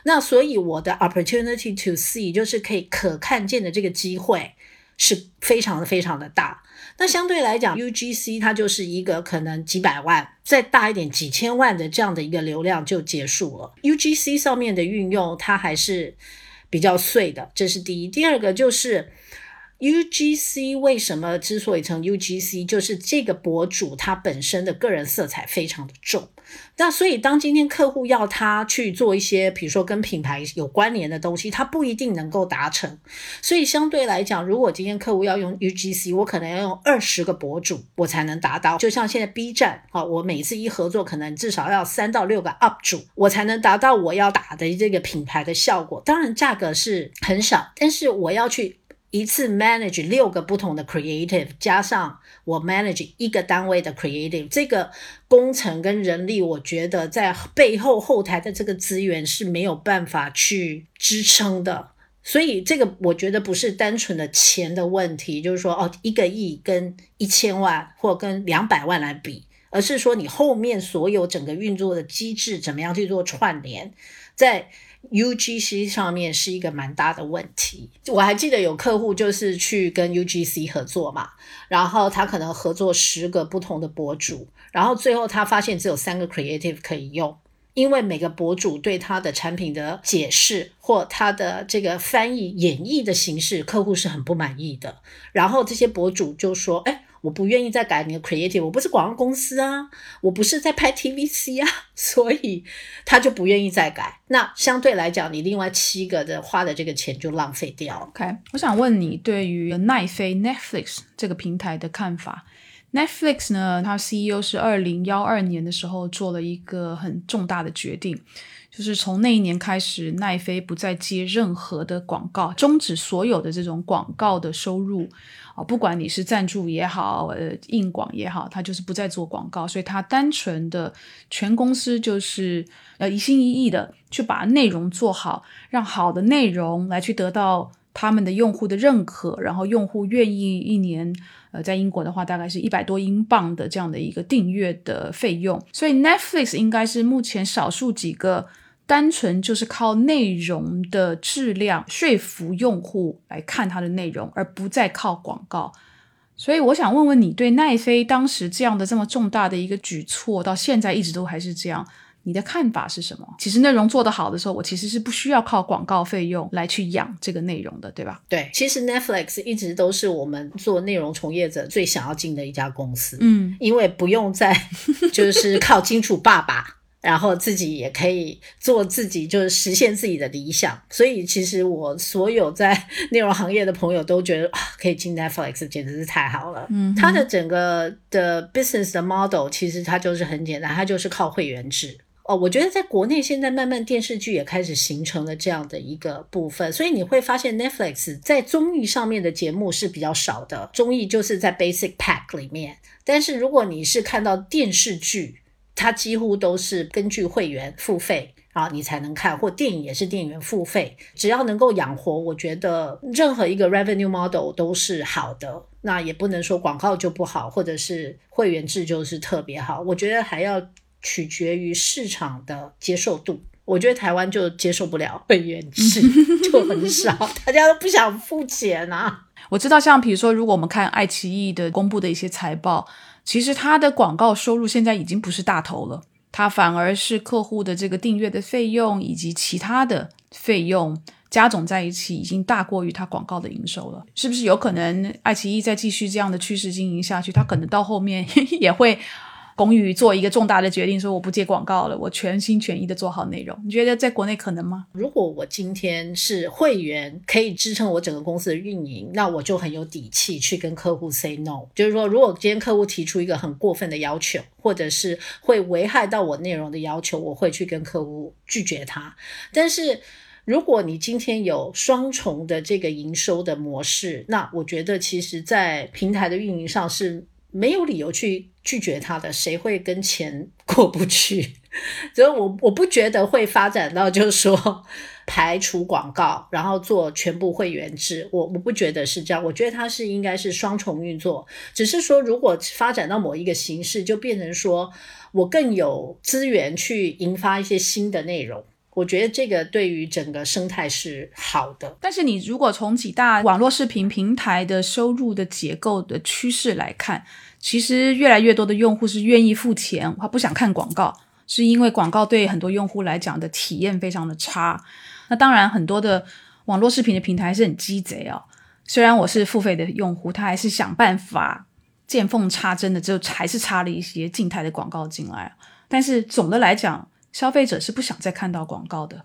那所以我的 opportunity to see 就是可以可看见的这个机会是非常的非常的大。那相对来讲，UGC 它就是一个可能几百万，再大一点几千万的这样的一个流量就结束了。UGC 上面的运用它还是比较碎的，这是第一。第二个就是。UGC 为什么之所以成 UGC，就是这个博主他本身的个人色彩非常的重。那所以当今天客户要他去做一些，比如说跟品牌有关联的东西，他不一定能够达成。所以相对来讲，如果今天客户要用 UGC，我可能要用二十个博主，我才能达到。就像现在 B 站啊，我每次一合作，可能至少要三到六个 UP 主，我才能达到我要打的这个品牌的效果。当然价格是很少，但是我要去。一次 manage 六个不同的 creative，加上我 manage 一个单位的 creative，这个工程跟人力，我觉得在背后后台的这个资源是没有办法去支撑的。所以这个我觉得不是单纯的钱的问题，就是说哦一个亿跟一千万或跟两百万来比，而是说你后面所有整个运作的机制怎么样去做串联，在。UGC 上面是一个蛮大的问题，我还记得有客户就是去跟 UGC 合作嘛，然后他可能合作十个不同的博主，然后最后他发现只有三个 creative 可以用，因为每个博主对他的产品的解释或他的这个翻译演绎的形式，客户是很不满意的，然后这些博主就说：“哎。”我不愿意再改你的 creative，我不是广告公司啊，我不是在拍 TVC 啊，所以他就不愿意再改。那相对来讲，你另外七个的花的这个钱就浪费掉。
OK，我想问你对于奈飞 Netflix 这个平台的看法。Netflix 呢，它 CEO 是二零幺二年的时候做了一个很重大的决定，就是从那一年开始，奈飞不再接任何的广告，终止所有的这种广告的收入。啊，不管你是赞助也好，呃，硬广也好，他就是不再做广告，所以他单纯的全公司就是呃一心一意的去把内容做好，让好的内容来去得到他们的用户的认可，然后用户愿意一年，呃，在英国的话大概是一百多英镑的这样的一个订阅的费用，所以 Netflix 应该是目前少数几个。单纯就是靠内容的质量说服用户来看它的内容，而不再靠广告。所以我想问问你，对奈飞当时这样的这么重大的一个举措，到现在一直都还是这样，你的看法是什么？其实内容做得好的时候，我其实是不需要靠广告费用来去养这个内容的，对吧？
对，其实 Netflix 一直都是我们做内容从业者最想要进的一家公司。
嗯，
因为不用再 就是靠金主爸爸。然后自己也可以做自己，就是实现自己的理想。所以其实我所有在 内容行业的朋友都觉得啊，可以进 Netflix 简直是太好了。
嗯，
它的整个的 business 的 model 其实它就是很简单，它就是靠会员制。哦，我觉得在国内现在慢慢电视剧也开始形成了这样的一个部分，所以你会发现 Netflix 在综艺上面的节目是比较少的，综艺就是在 basic pack 里面。但是如果你是看到电视剧，它几乎都是根据会员付费啊，你才能看，或电影也是电源付费，只要能够养活，我觉得任何一个 revenue model 都是好的。那也不能说广告就不好，或者是会员制就是特别好。我觉得还要取决于市场的接受度。我觉得台湾就接受不了会员制，就很少，大家都不想付钱啊。
我知道，像比如说，如果我们看爱奇艺的公布的一些财报，其实它的广告收入现在已经不是大头了，它反而是客户的这个订阅的费用以及其他的费用加总在一起，已经大过于它广告的营收了。是不是有可能爱奇艺再继续这样的趋势经营下去，它可能到后面 也会？龚宇做一个重大的决定，说我不接广告了，我全心全意的做好内容。你觉得在国内可能吗？
如果我今天是会员，可以支撑我整个公司的运营，那我就很有底气去跟客户 say no。就是说，如果今天客户提出一个很过分的要求，或者是会危害到我内容的要求，我会去跟客户拒绝他。但是如果你今天有双重的这个营收的模式，那我觉得其实在平台的运营上是。没有理由去拒绝他的，谁会跟钱 过不去？所以，我我不觉得会发展到就是说排除广告，然后做全部会员制。我我不觉得是这样，我觉得它是应该是双重运作。只是说，如果发展到某一个形式，就变成说我更有资源去引发一些新的内容。我觉得这个对于整个生态是好的，
但是你如果从几大网络视频平台的收入的结构的趋势来看，其实越来越多的用户是愿意付钱，他不想看广告，是因为广告对很多用户来讲的体验非常的差。那当然，很多的网络视频的平台是很鸡贼哦，虽然我是付费的用户，他还是想办法见缝插针的，就还是插了一些静态的广告进来。但是总的来讲，消费者是不想再看到广告的。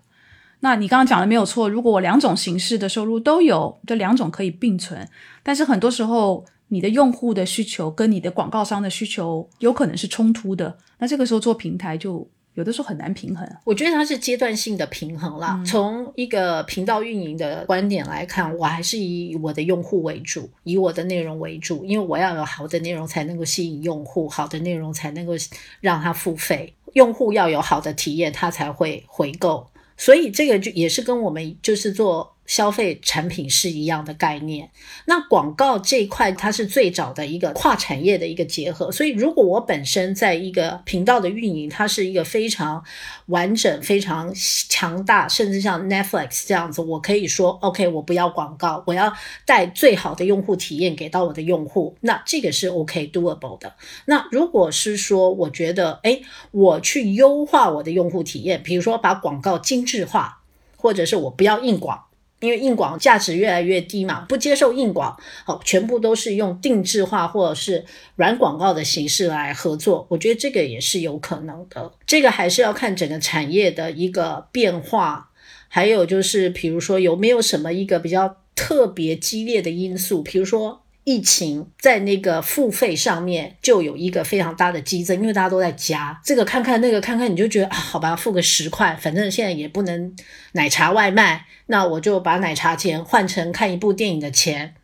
那你刚刚讲的没有错，如果我两种形式的收入都有，这两种可以并存。但是很多时候，你的用户的需求跟你的广告商的需求有可能是冲突的。那这个时候做平台就有的时候很难平衡。
我觉得它是阶段性的平衡啦。从一个频道运营的观点来看，我还是以我的用户为主，以我的内容为主，因为我要有好的内容才能够吸引用户，好的内容才能够让他付费。用户要有好的体验，他才会回购，所以这个就也是跟我们就是做。消费产品是一样的概念，那广告这一块它是最早的一个跨产业的一个结合，所以如果我本身在一个频道的运营，它是一个非常完整、非常强大，甚至像 Netflix 这样子，我可以说 OK，我不要广告，我要带最好的用户体验给到我的用户，那这个是 OK doable 的。那如果是说我觉得哎，我去优化我的用户体验，比如说把广告精致化，或者是我不要硬广。因为硬广价值越来越低嘛，不接受硬广，好，全部都是用定制化或者是软广告的形式来合作，我觉得这个也是有可能的。这个还是要看整个产业的一个变化，还有就是比如说有没有什么一个比较特别激烈的因素，比如说。疫情在那个付费上面就有一个非常大的激增，因为大家都在加这个看看那个看看，你就觉得啊，好吧，付个十块，反正现在也不能奶茶外卖，那我就把奶茶钱换成看一部电影的钱。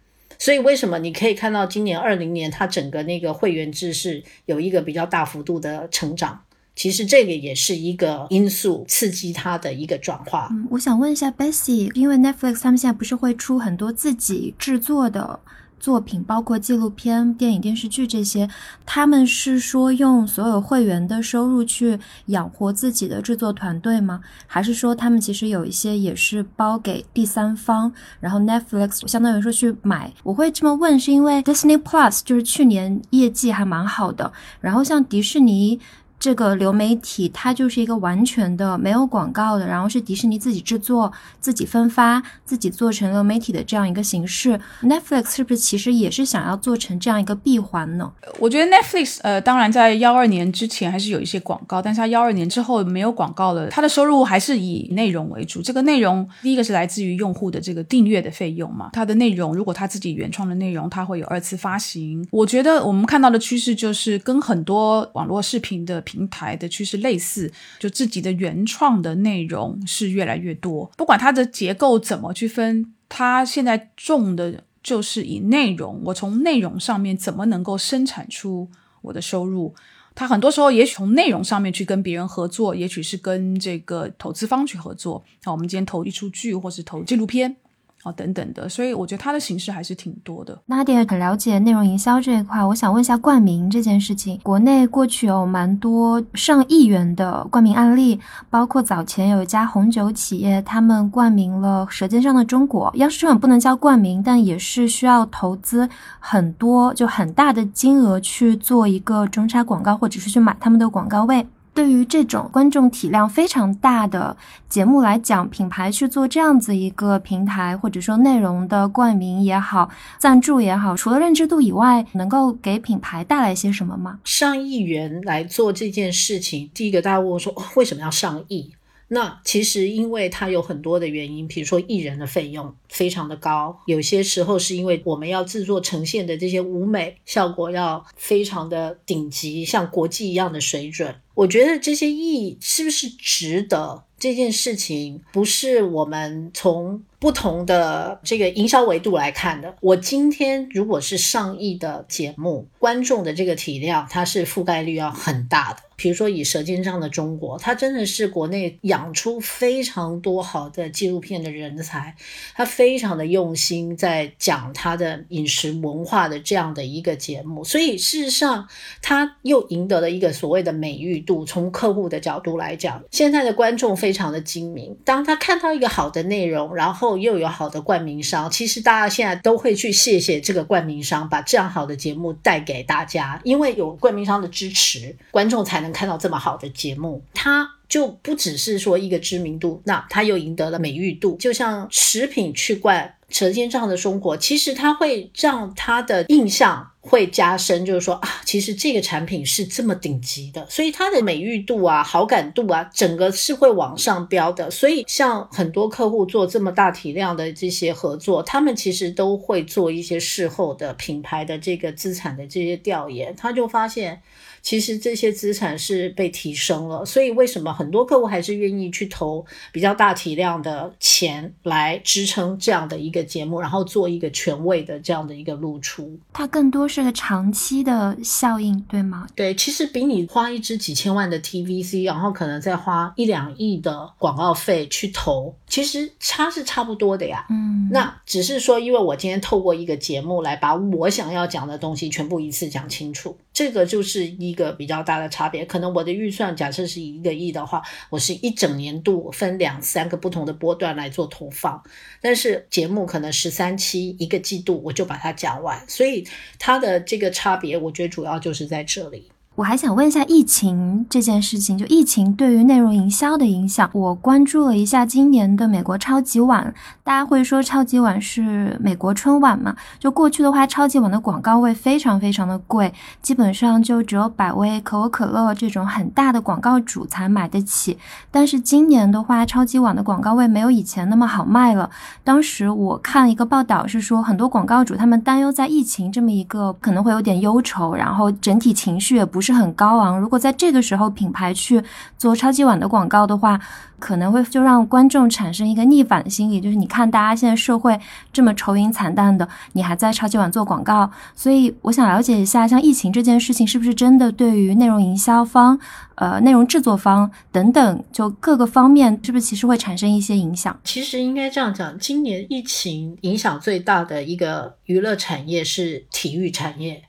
所以为什么你可以看到今年二零年它整个那个会员制是有一个比较大幅度的成长？其实这个也是一个因素刺激它的一个转化。
嗯，我想问一下 Bessy，因为 Netflix 他们现在不是会出很多自己制作的？作品包括纪录片、电影、电视剧这些，他们是说用所有会员的收入去养活自己的制作团队吗？还是说他们其实有一些也是包给第三方，然后 Netflix 相当于说去买？我会这么问，是因为 Disney Plus 就是去年业绩还蛮好的，然后像迪士尼。这个流媒体它就是一个完全的没有广告的，然后是迪士尼自己制作、自己分发、自己做成流媒体的这样一个形式。Netflix 是不是其实也是想要做成这样一个闭环呢？
我觉得 Netflix 呃，当然在幺二年之前还是有一些广告，但是它幺二年之后没有广告了，它的收入还是以内容为主。这个内容第一个是来自于用户的这个订阅的费用嘛，它的内容如果它自己原创的内容，它会有二次发行。我觉得我们看到的趋势就是跟很多网络视频的。平台的趋势类似，就自己的原创的内容是越来越多。不管它的结构怎么去分，它现在重的就是以内容。我从内容上面怎么能够生产出我的收入？它很多时候也许从内容上面去跟别人合作，也许是跟这个投资方去合作。那我们今天投一出剧，或是投纪录片。哦等等的，所以我觉得它的形式还是挺多的。
Nadia 很了解内容营销这一块，我想问一下冠名这件事情。国内过去有蛮多上亿元的冠名案例，包括早前有一家红酒企业，他们冠名了《舌尖上的中国》，央视春晚不能叫冠名，但也是需要投资很多就很大的金额去做一个中插广告，或者是去买他们的广告位。对于这种观众体量非常大的节目来讲，品牌去做这样子一个平台，或者说内容的冠名也好、赞助也好，除了认知度以外，能够给品牌带来些什么吗？
上亿元来做这件事情，第一个大家问我说为什么要上亿？那其实因为它有很多的原因，比如说艺人的费用非常的高，有些时候是因为我们要制作呈现的这些舞美效果要非常的顶级，像国际一样的水准。我觉得这些艺是不是值得这件事情，不是我们从不同的这个营销维度来看的。我今天如果是上亿的节目，观众的这个体量，它是覆盖率要很大的。比如说以《舌尖上的中国》，它真的是国内养出非常多好的纪录片的人才，他非常的用心在讲他的饮食文化的这样的一个节目，所以事实上他又赢得了一个所谓的美誉度。从客户的角度来讲，现在的观众非常的精明，当他看到一个好的内容，然后又有好的冠名商，其实大家现在都会去谢谢这个冠名商，把这样好的节目带给大家，因为有冠名商的支持，观众才能。看到这么好的节目，他就不只是说一个知名度，那它又赢得了美誉度。就像食品去冠“舌尖上的中国”，其实它会让他的印象会加深，就是说啊，其实这个产品是这么顶级的，所以它的美誉度啊、好感度啊，整个是会往上飙的。所以像很多客户做这么大体量的这些合作，他们其实都会做一些事后的品牌的这个资产的这些调研，他就发现。其实这些资产是被提升了，所以为什么很多客户还是愿意去投比较大体量的钱来支撑这样的一个节目，然后做一个权威的这样的一个露出？
它更多是个长期的效应，对吗？
对，其实比你花一支几千万的 TVC，然后可能再花一两亿的广告费去投，其实差是差不多的呀。
嗯，
那只是说，因为我今天透过一个节目来把我想要讲的东西全部一次讲清楚，这个就是一。一个比较大的差别，可能我的预算假设是一个亿的话，我是一整年度分两三个不同的波段来做投放，但是节目可能十三期一个季度我就把它讲完，所以它的这个差别，我觉得主要就是在这里。
我还想问一下疫情这件事情，就疫情对于内容营销的影响。我关注了一下今年的美国超级碗，大家会说超级碗是美国春晚嘛？就过去的话，超级碗的广告位非常非常的贵，基本上就只有百威、可口可乐这种很大的广告主才买得起。但是今年的话，超级碗的广告位没有以前那么好卖了。当时我看一个报道是说，很多广告主他们担忧在疫情这么一个可能会有点忧愁，然后整体情绪也不是。是很高昂。如果在这个时候品牌去做超级碗的广告的话，可能会就让观众产生一个逆反心理，就是你看大家现在社会这么愁云惨淡的，你还在超级碗做广告。所以我想了解一下，像疫情这件事情，是不是真的对于内容营销方、呃内容制作方等等，就各个方面，是不是其实会产生一些影响？
其实应该这样讲，今年疫情影响最大的一个娱乐产业是体育产业。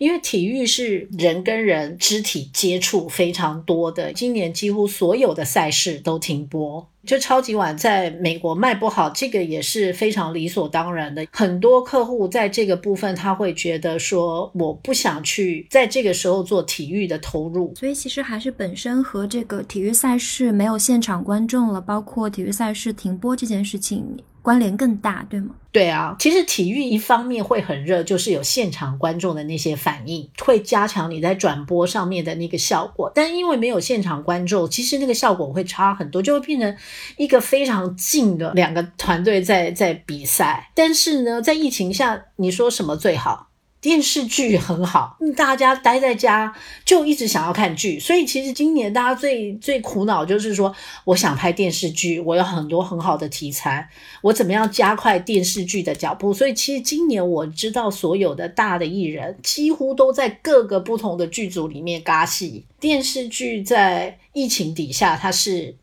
因为体育是人跟人肢体接触非常多的，今年几乎所有的赛事都停播，就超级碗在美国卖不好，这个也是非常理所当然的。很多客户在这个部分他会觉得说，我不想去在这个时候做体育的投入，
所以其实还是本身和这个体育赛事没有现场观众了，包括体育赛事停播这件事情。关联更大，对吗？
对啊，其实体育一方面会很热，就是有现场观众的那些反应，会加强你在转播上面的那个效果。但因为没有现场观众，其实那个效果会差很多，就会变成一个非常近的两个团队在在比赛。但是呢，在疫情下，你说什么最好？电视剧很好，大家待在家就一直想要看剧，所以其实今年大家最最苦恼就是说，我想拍电视剧，我有很多很好的题材，我怎么样加快电视剧的脚步？所以其实今年我知道所有的大的艺人几乎都在各个不同的剧组里面嘎戏。电视剧在疫情底下它是。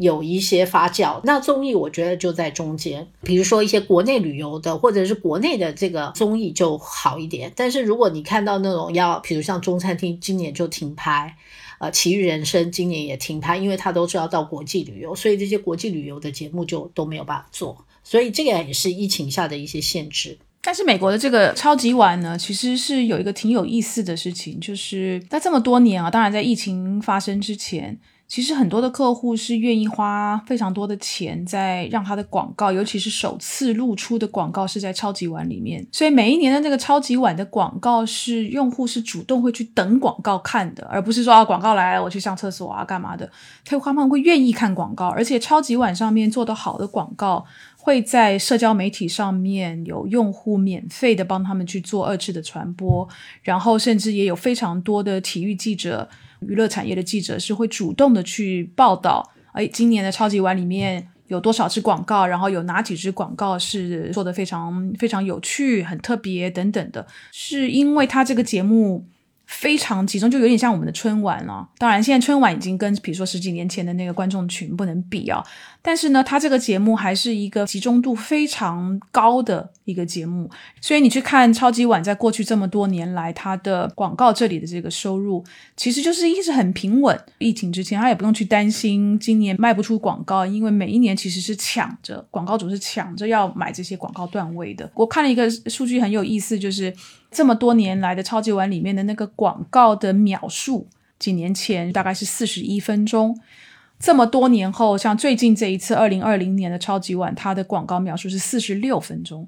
有一些发酵。那综艺我觉得就在中间，比如说一些国内旅游的或者是国内的这个综艺就好一点。但是如果你看到那种要，比如像中餐厅今年就停拍，呃，奇遇人生今年也停拍，因为他都是要到国际旅游，所以这些国际旅游的节目就都没有办法做。所以这个也是疫情下的一些限制。
但是美国的这个超级碗呢，其实是有一个挺有意思的事情，就是在这么多年啊，当然在疫情发生之前，其实很多的客户是愿意花非常多的钱在让他的广告，尤其是首次露出的广告是在超级碗里面。所以每一年的那个超级碗的广告是用户是主动会去等广告看的，而不是说啊广告来了我去上厕所啊干嘛的，他们会愿意看广告，而且超级碗上面做的好的广告。会在社交媒体上面有用户免费的帮他们去做二次的传播，然后甚至也有非常多的体育记者、娱乐产业的记者是会主动的去报道。哎，今年的超级碗里面有多少支广告？然后有哪几支广告是做的非常非常有趣、很特别等等的？是因为他这个节目。非常集中，就有点像我们的春晚了。当然，现在春晚已经跟比如说十几年前的那个观众群不能比啊。但是呢，它这个节目还是一个集中度非常高的一个节目。所以你去看超级碗，在过去这么多年来，它的广告这里的这个收入，其实就是一直很平稳。疫情之前，他也不用去担心今年卖不出广告，因为每一年其实是抢着广告主是抢着要买这些广告段位的。我看了一个数据很有意思，就是。这么多年来的超级碗里面的那个广告的秒数，几年前大概是四十一分钟。这么多年后，像最近这一次二零二零年的超级碗，它的广告秒数是四十六分钟。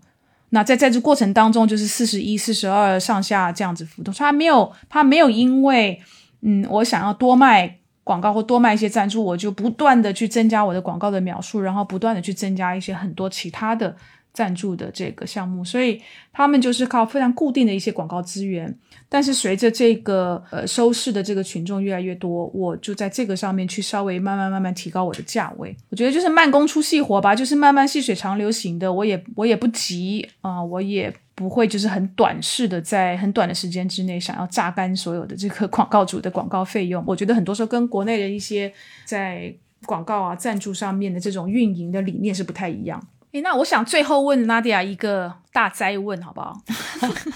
那在在这过程当中，就是四十一、四十二上下这样子浮动。它没有，它没有因为嗯，我想要多卖广告或多卖一些赞助，我就不断的去增加我的广告的秒数，然后不断的去增加一些很多其他的。赞助的这个项目，所以他们就是靠非常固定的一些广告资源。但是随着这个呃收视的这个群众越来越多，我就在这个上面去稍微慢慢慢慢提高我的价位。我觉得就是慢工出细活吧，就是慢慢细水长流型的。我也我也不急啊，我也不会就是很短视的在很短的时间之内想要榨干所有的这个广告主的广告费用。我觉得很多时候跟国内的一些在广告啊赞助上面的这种运营的理念是不太一样。诶，那我想最后问拉迪亚一个大灾问，好不好？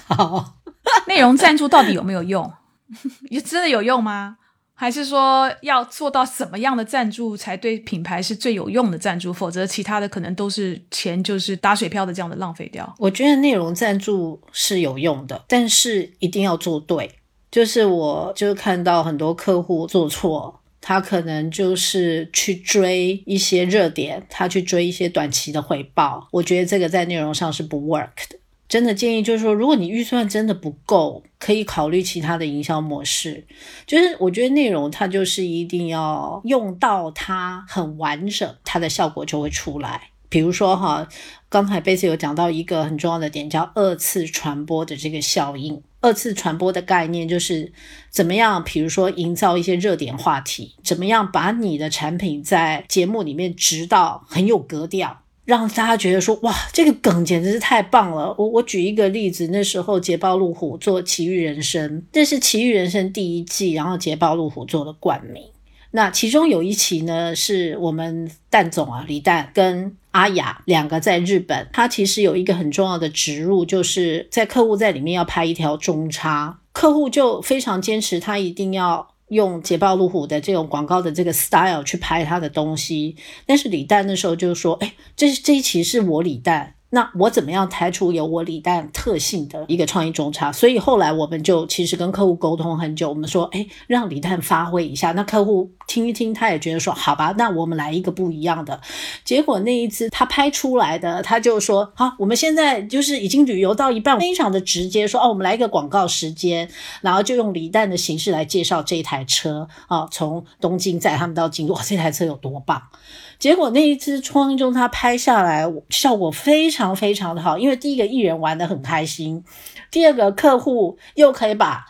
好，
内容赞助到底有没有用？真的有用吗？还是说要做到什么样的赞助才对品牌是最有用的赞助？否则其他的可能都是钱就是打水漂的这样的浪费掉。
我觉得内容赞助是有用的，但是一定要做对。就是我就是看到很多客户做错。他可能就是去追一些热点，他去追一些短期的回报。我觉得这个在内容上是不 work 的。真的建议就是说，如果你预算真的不够，可以考虑其他的营销模式。就是我觉得内容它就是一定要用到它很完整，它的效果就会出来。比如说哈，刚才贝斯有讲到一个很重要的点，叫二次传播的这个效应。二次传播的概念就是怎么样？比如说营造一些热点话题，怎么样把你的产品在节目里面直到很有格调，让大家觉得说哇，这个梗简直是太棒了。我我举一个例子，那时候捷豹路虎做《奇遇人生》，这是《奇遇人生》第一季，然后捷豹路虎做了冠名。那其中有一期呢，是我们蛋总啊，李诞跟阿雅两个在日本，他其实有一个很重要的植入，就是在客户在里面要拍一条中差，客户就非常坚持，他一定要用捷豹路虎的这种广告的这个 style 去拍他的东西。但是李诞那时候就说：“哎，这这一期是我李诞。”那我怎么样抬出有我李诞特性的一个创意中差？所以后来我们就其实跟客户沟通很久，我们说，哎，让李诞发挥一下。那客户听一听，他也觉得说，好吧，那我们来一个不一样的。结果那一次他拍出来的，他就说，好，我们现在就是已经旅游到一半，非常的直接说，哦，我们来一个广告时间，然后就用李诞的形式来介绍这台车啊，从东京载他们到京都，哇，这台车有多棒。结果那一次创意中，他拍下来效果非常非常的好，因为第一个艺人玩的很开心，第二个客户又可以把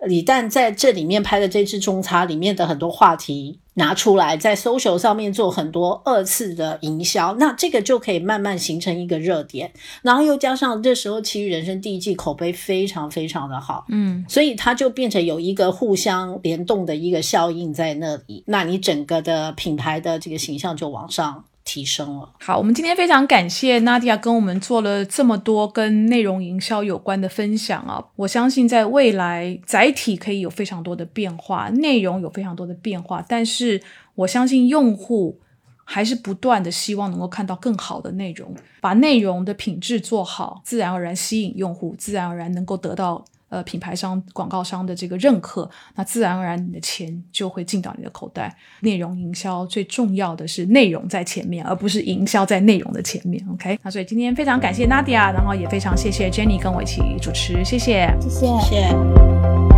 李诞在这里面拍的这支中插里面的很多话题拿出来在 social 上面做很多二次的营销，那这个就可以慢慢形成一个热点，然后又加上这时候《奇遇人生》第一季口碑非常非常的好，
嗯，
所以它就变成有一个互相联动的一个效应在那里，那你整个的品牌的这个形象就往上。提升了。
好，我们今天非常感谢 Nadia 跟我们做了这么多跟内容营销有关的分享啊！我相信在未来载体可以有非常多的变化，内容有非常多的变化，但是我相信用户还是不断的希望能够看到更好的内容，把内容的品质做好，自然而然吸引用户，自然而然能够得到。呃，品牌商、广告商的这个认可，那自然而然你的钱就会进到你的口袋。内容营销最重要的是内容在前面，而不是营销在内容的前面。OK，那所以今天非常感谢 Nadia，然后也非常谢谢 Jenny 跟我一起主持，谢谢，
谢谢，
谢谢。